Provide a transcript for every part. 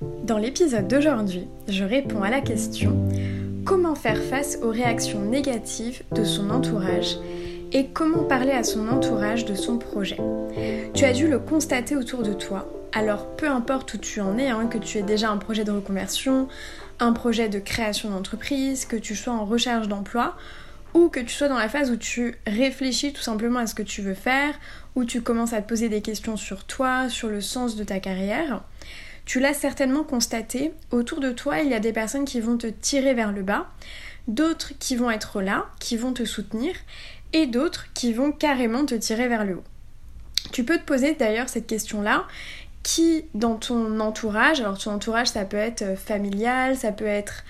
Dans l'épisode d'aujourd'hui, je réponds à la question comment faire face aux réactions négatives de son entourage et comment parler à son entourage de son projet? Tu as dû le constater autour de toi, alors peu importe où tu en es, hein, que tu aies déjà un projet de reconversion, un projet de création d'entreprise, que tu sois en recherche d'emploi, ou que tu sois dans la phase où tu réfléchis tout simplement à ce que tu veux faire, où tu commences à te poser des questions sur toi, sur le sens de ta carrière, tu l'as certainement constaté, autour de toi, il y a des personnes qui vont te tirer vers le bas, d'autres qui vont être là, qui vont te soutenir, et d'autres qui vont carrément te tirer vers le haut. Tu peux te poser d'ailleurs cette question-là, qui dans ton entourage, alors ton entourage ça peut être familial, ça peut être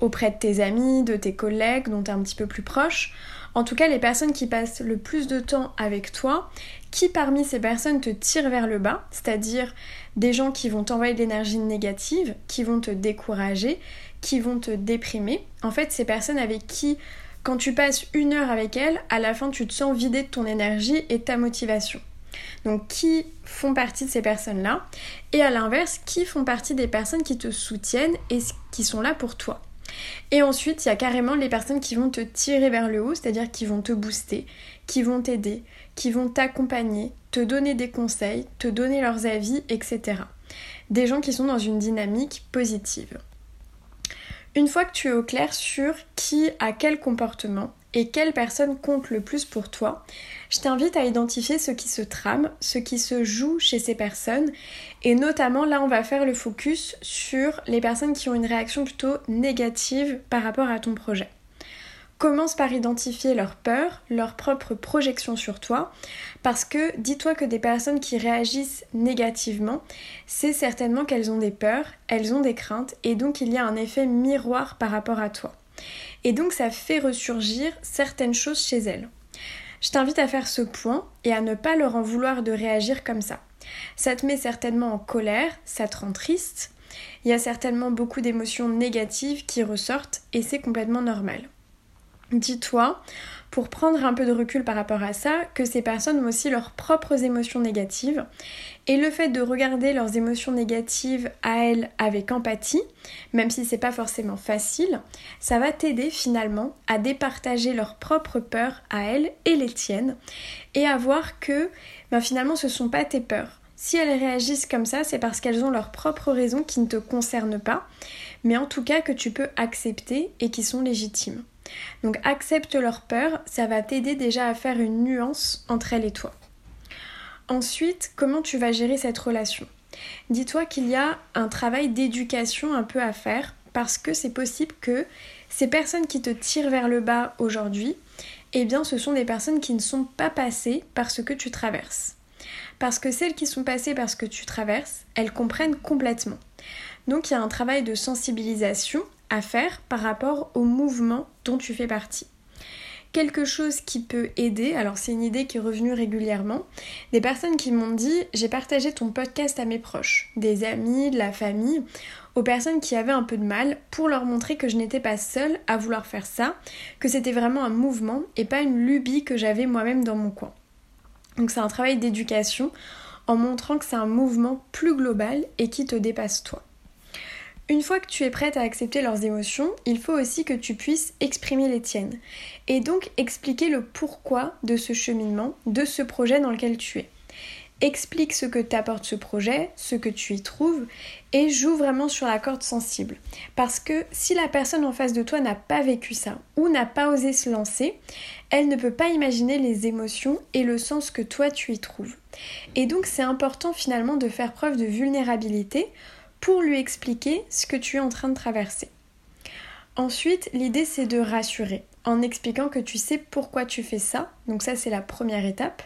auprès de tes amis, de tes collègues dont tu es un petit peu plus proche, en tout cas les personnes qui passent le plus de temps avec toi, qui parmi ces personnes te tirent vers le bas, c'est-à-dire des gens qui vont t'envoyer de l'énergie négative, qui vont te décourager, qui vont te déprimer. En fait, ces personnes avec qui, quand tu passes une heure avec elles, à la fin tu te sens vidé de ton énergie et de ta motivation. Donc qui font partie de ces personnes-là? Et à l'inverse, qui font partie des personnes qui te soutiennent et qui sont là pour toi? Et ensuite, il y a carrément les personnes qui vont te tirer vers le haut, c'est-à-dire qui vont te booster, qui vont t'aider, qui vont t'accompagner, te donner des conseils, te donner leurs avis, etc. Des gens qui sont dans une dynamique positive. Une fois que tu es au clair sur qui a quel comportement et quelle personne compte le plus pour toi, je t'invite à identifier ce qui se trame, ce qui se joue chez ces personnes. Et notamment là, on va faire le focus sur les personnes qui ont une réaction plutôt négative par rapport à ton projet. Commence par identifier leurs peurs, leurs propres projections sur toi, parce que dis-toi que des personnes qui réagissent négativement, c'est certainement qu'elles ont des peurs, elles ont des craintes, et donc il y a un effet miroir par rapport à toi. Et donc ça fait ressurgir certaines choses chez elles. Je t'invite à faire ce point et à ne pas leur en vouloir de réagir comme ça. Ça te met certainement en colère, ça te rend triste, il y a certainement beaucoup d'émotions négatives qui ressortent et c'est complètement normal. Dis-toi, pour prendre un peu de recul par rapport à ça, que ces personnes ont aussi leurs propres émotions négatives. Et le fait de regarder leurs émotions négatives à elles avec empathie, même si c'est pas forcément facile, ça va t'aider finalement à départager leurs propres peurs à elles et les tiennes, et à voir que ben, finalement ce sont pas tes peurs. Si elles réagissent comme ça, c'est parce qu'elles ont leurs propres raisons qui ne te concernent pas, mais en tout cas que tu peux accepter et qui sont légitimes. Donc accepte leur peur, ça va t'aider déjà à faire une nuance entre elles et toi. Ensuite, comment tu vas gérer cette relation? Dis-toi qu'il y a un travail d'éducation un peu à faire parce que c'est possible que ces personnes qui te tirent vers le bas aujourd'hui, eh bien ce sont des personnes qui ne sont pas passées par ce que tu traverses. Parce que celles qui sont passées par ce que tu traverses, elles comprennent complètement. Donc il y a un travail de sensibilisation faire par rapport au mouvement dont tu fais partie. Quelque chose qui peut aider, alors c'est une idée qui est revenue régulièrement, des personnes qui m'ont dit j'ai partagé ton podcast à mes proches, des amis, de la famille, aux personnes qui avaient un peu de mal pour leur montrer que je n'étais pas seule à vouloir faire ça, que c'était vraiment un mouvement et pas une lubie que j'avais moi-même dans mon coin. Donc c'est un travail d'éducation en montrant que c'est un mouvement plus global et qui te dépasse toi. Une fois que tu es prête à accepter leurs émotions, il faut aussi que tu puisses exprimer les tiennes. Et donc expliquer le pourquoi de ce cheminement, de ce projet dans lequel tu es. Explique ce que t'apporte ce projet, ce que tu y trouves, et joue vraiment sur la corde sensible. Parce que si la personne en face de toi n'a pas vécu ça, ou n'a pas osé se lancer, elle ne peut pas imaginer les émotions et le sens que toi tu y trouves. Et donc c'est important finalement de faire preuve de vulnérabilité pour lui expliquer ce que tu es en train de traverser. Ensuite, l'idée c'est de rassurer en expliquant que tu sais pourquoi tu fais ça. Donc ça c'est la première étape.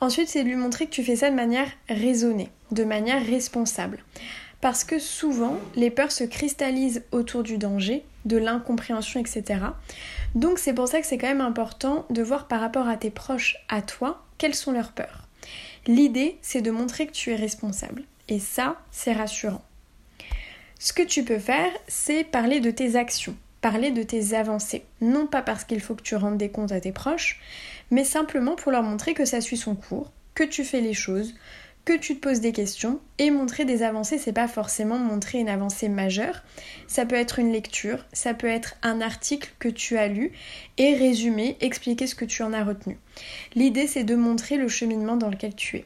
Ensuite, c'est de lui montrer que tu fais ça de manière raisonnée, de manière responsable. Parce que souvent, les peurs se cristallisent autour du danger, de l'incompréhension, etc. Donc c'est pour ça que c'est quand même important de voir par rapport à tes proches, à toi, quelles sont leurs peurs. L'idée, c'est de montrer que tu es responsable. Et ça, c'est rassurant. Ce que tu peux faire, c'est parler de tes actions, parler de tes avancées. Non pas parce qu'il faut que tu rendes des comptes à tes proches, mais simplement pour leur montrer que ça suit son cours, que tu fais les choses, que tu te poses des questions et montrer des avancées, c'est pas forcément montrer une avancée majeure. Ça peut être une lecture, ça peut être un article que tu as lu et résumer, expliquer ce que tu en as retenu. L'idée c'est de montrer le cheminement dans lequel tu es.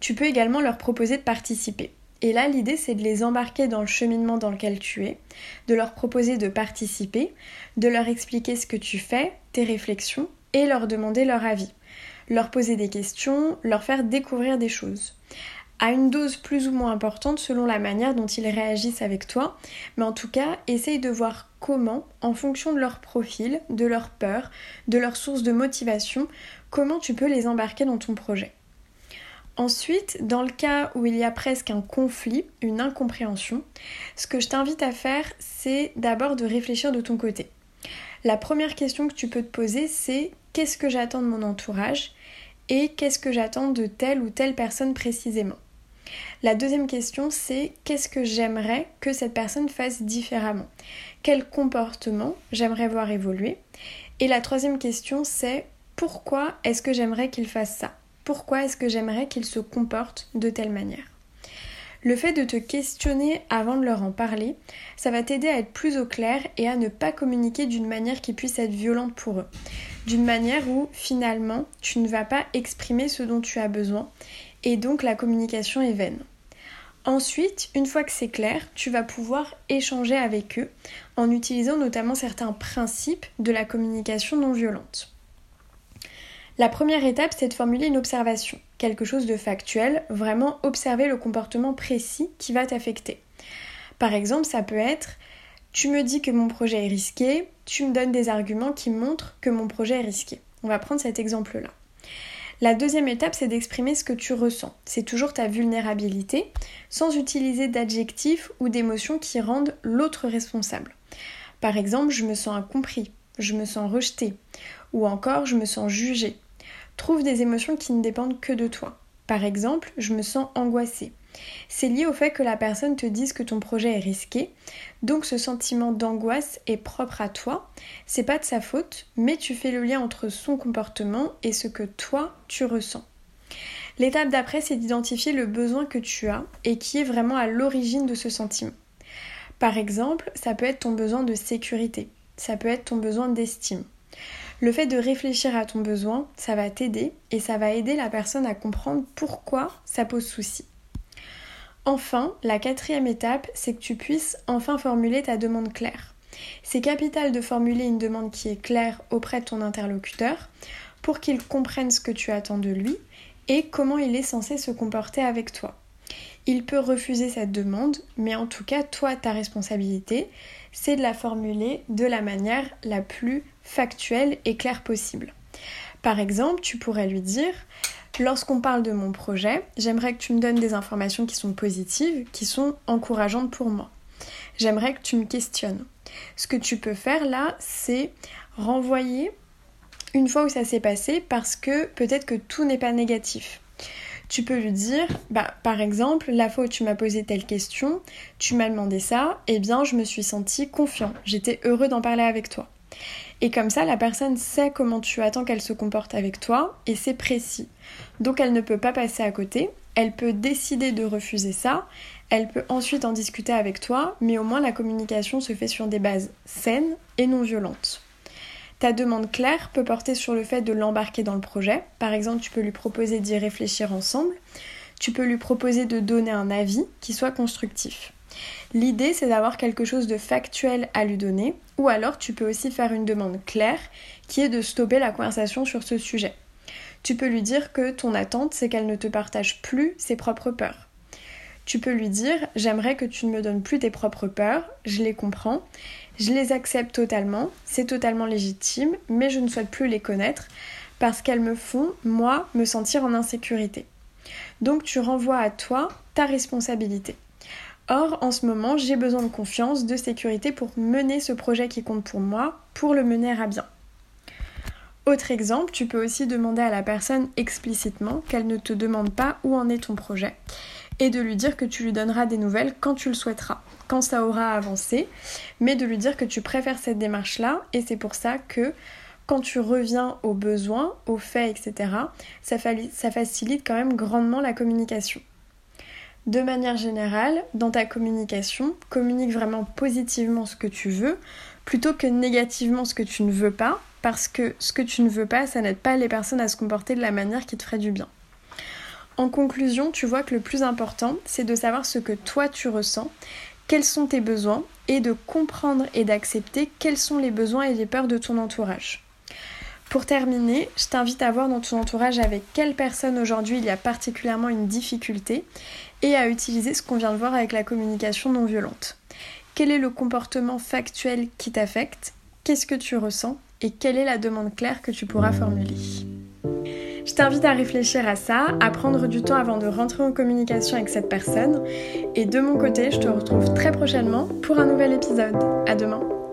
Tu peux également leur proposer de participer. Et là, l'idée, c'est de les embarquer dans le cheminement dans lequel tu es, de leur proposer de participer, de leur expliquer ce que tu fais, tes réflexions, et leur demander leur avis leur poser des questions, leur faire découvrir des choses. À une dose plus ou moins importante selon la manière dont ils réagissent avec toi, mais en tout cas, essaye de voir comment, en fonction de leur profil, de leur peur, de leur source de motivation, comment tu peux les embarquer dans ton projet. Ensuite, dans le cas où il y a presque un conflit, une incompréhension, ce que je t'invite à faire, c'est d'abord de réfléchir de ton côté. La première question que tu peux te poser, c'est qu'est-ce que j'attends de mon entourage et qu'est-ce que j'attends de telle ou telle personne précisément? La deuxième question, c'est qu'est-ce que j'aimerais que cette personne fasse différemment? Quel comportement j'aimerais voir évoluer? Et la troisième question, c'est pourquoi est-ce que j'aimerais qu'il fasse ça? Pourquoi est-ce que j'aimerais qu'il se comporte de telle manière le fait de te questionner avant de leur en parler, ça va t'aider à être plus au clair et à ne pas communiquer d'une manière qui puisse être violente pour eux. D'une manière où finalement tu ne vas pas exprimer ce dont tu as besoin et donc la communication est vaine. Ensuite, une fois que c'est clair, tu vas pouvoir échanger avec eux en utilisant notamment certains principes de la communication non violente. La première étape, c'est de formuler une observation, quelque chose de factuel, vraiment observer le comportement précis qui va t'affecter. Par exemple, ça peut être tu me dis que mon projet est risqué, tu me donnes des arguments qui montrent que mon projet est risqué. On va prendre cet exemple-là. La deuxième étape, c'est d'exprimer ce que tu ressens. C'est toujours ta vulnérabilité, sans utiliser d'adjectifs ou d'émotions qui rendent l'autre responsable. Par exemple, je me sens incompris, je me sens rejeté, ou encore je me sens jugé. Trouve des émotions qui ne dépendent que de toi. Par exemple, je me sens angoissée. C'est lié au fait que la personne te dise que ton projet est risqué, donc ce sentiment d'angoisse est propre à toi, c'est pas de sa faute, mais tu fais le lien entre son comportement et ce que toi tu ressens. L'étape d'après, c'est d'identifier le besoin que tu as et qui est vraiment à l'origine de ce sentiment. Par exemple, ça peut être ton besoin de sécurité, ça peut être ton besoin d'estime. Le fait de réfléchir à ton besoin, ça va t'aider et ça va aider la personne à comprendre pourquoi ça pose souci. Enfin, la quatrième étape, c'est que tu puisses enfin formuler ta demande claire. C'est capital de formuler une demande qui est claire auprès de ton interlocuteur pour qu'il comprenne ce que tu attends de lui et comment il est censé se comporter avec toi. Il peut refuser cette demande, mais en tout cas, toi, ta responsabilité, c'est de la formuler de la manière la plus factuelle et claire possible. Par exemple, tu pourrais lui dire Lorsqu'on parle de mon projet, j'aimerais que tu me donnes des informations qui sont positives, qui sont encourageantes pour moi. J'aimerais que tu me questionnes. Ce que tu peux faire là, c'est renvoyer une fois où ça s'est passé parce que peut-être que tout n'est pas négatif tu peux lui dire, bah, par exemple, la fois où tu m'as posé telle question, tu m'as demandé ça, et eh bien je me suis senti confiant, j'étais heureux d'en parler avec toi. Et comme ça, la personne sait comment tu attends qu'elle se comporte avec toi, et c'est précis. Donc elle ne peut pas passer à côté, elle peut décider de refuser ça, elle peut ensuite en discuter avec toi, mais au moins la communication se fait sur des bases saines et non violentes. Ta demande claire peut porter sur le fait de l'embarquer dans le projet. Par exemple, tu peux lui proposer d'y réfléchir ensemble. Tu peux lui proposer de donner un avis qui soit constructif. L'idée, c'est d'avoir quelque chose de factuel à lui donner, ou alors tu peux aussi faire une demande claire qui est de stopper la conversation sur ce sujet. Tu peux lui dire que ton attente, c'est qu'elle ne te partage plus ses propres peurs. Tu peux lui dire J'aimerais que tu ne me donnes plus tes propres peurs, je les comprends, je les accepte totalement, c'est totalement légitime, mais je ne souhaite plus les connaître parce qu'elles me font, moi, me sentir en insécurité. Donc tu renvoies à toi ta responsabilité. Or, en ce moment, j'ai besoin de confiance, de sécurité pour mener ce projet qui compte pour moi, pour le mener à bien. Autre exemple, tu peux aussi demander à la personne explicitement qu'elle ne te demande pas où en est ton projet et de lui dire que tu lui donneras des nouvelles quand tu le souhaiteras quand ça aura avancé, mais de lui dire que tu préfères cette démarche-là et c'est pour ça que quand tu reviens aux besoins, aux faits, etc., ça, facilite quand même grandement la communication. De manière générale, dans ta communication, communique vraiment positivement ce que tu veux plutôt que négativement ce que tu ne veux pas, parce que ce que tu ne veux pas, ça n'aide pas les personnes à se comporter de la manière qui te ferait du bien. En conclusion, tu vois que le plus important, c'est de savoir ce que toi tu ressens, quels sont tes besoins, et de comprendre et d'accepter quels sont les besoins et les peurs de ton entourage. Pour terminer, je t'invite à voir dans ton entourage avec quelle personne aujourd'hui il y a particulièrement une difficulté et à utiliser ce qu'on vient de voir avec la communication non violente. Quel est le comportement factuel qui t'affecte? Qu'est-ce que tu ressens? Et quelle est la demande claire que tu pourras formuler? Je t'invite à réfléchir à ça, à prendre du temps avant de rentrer en communication avec cette personne. Et de mon côté, je te retrouve très prochainement pour un nouvel épisode. À demain!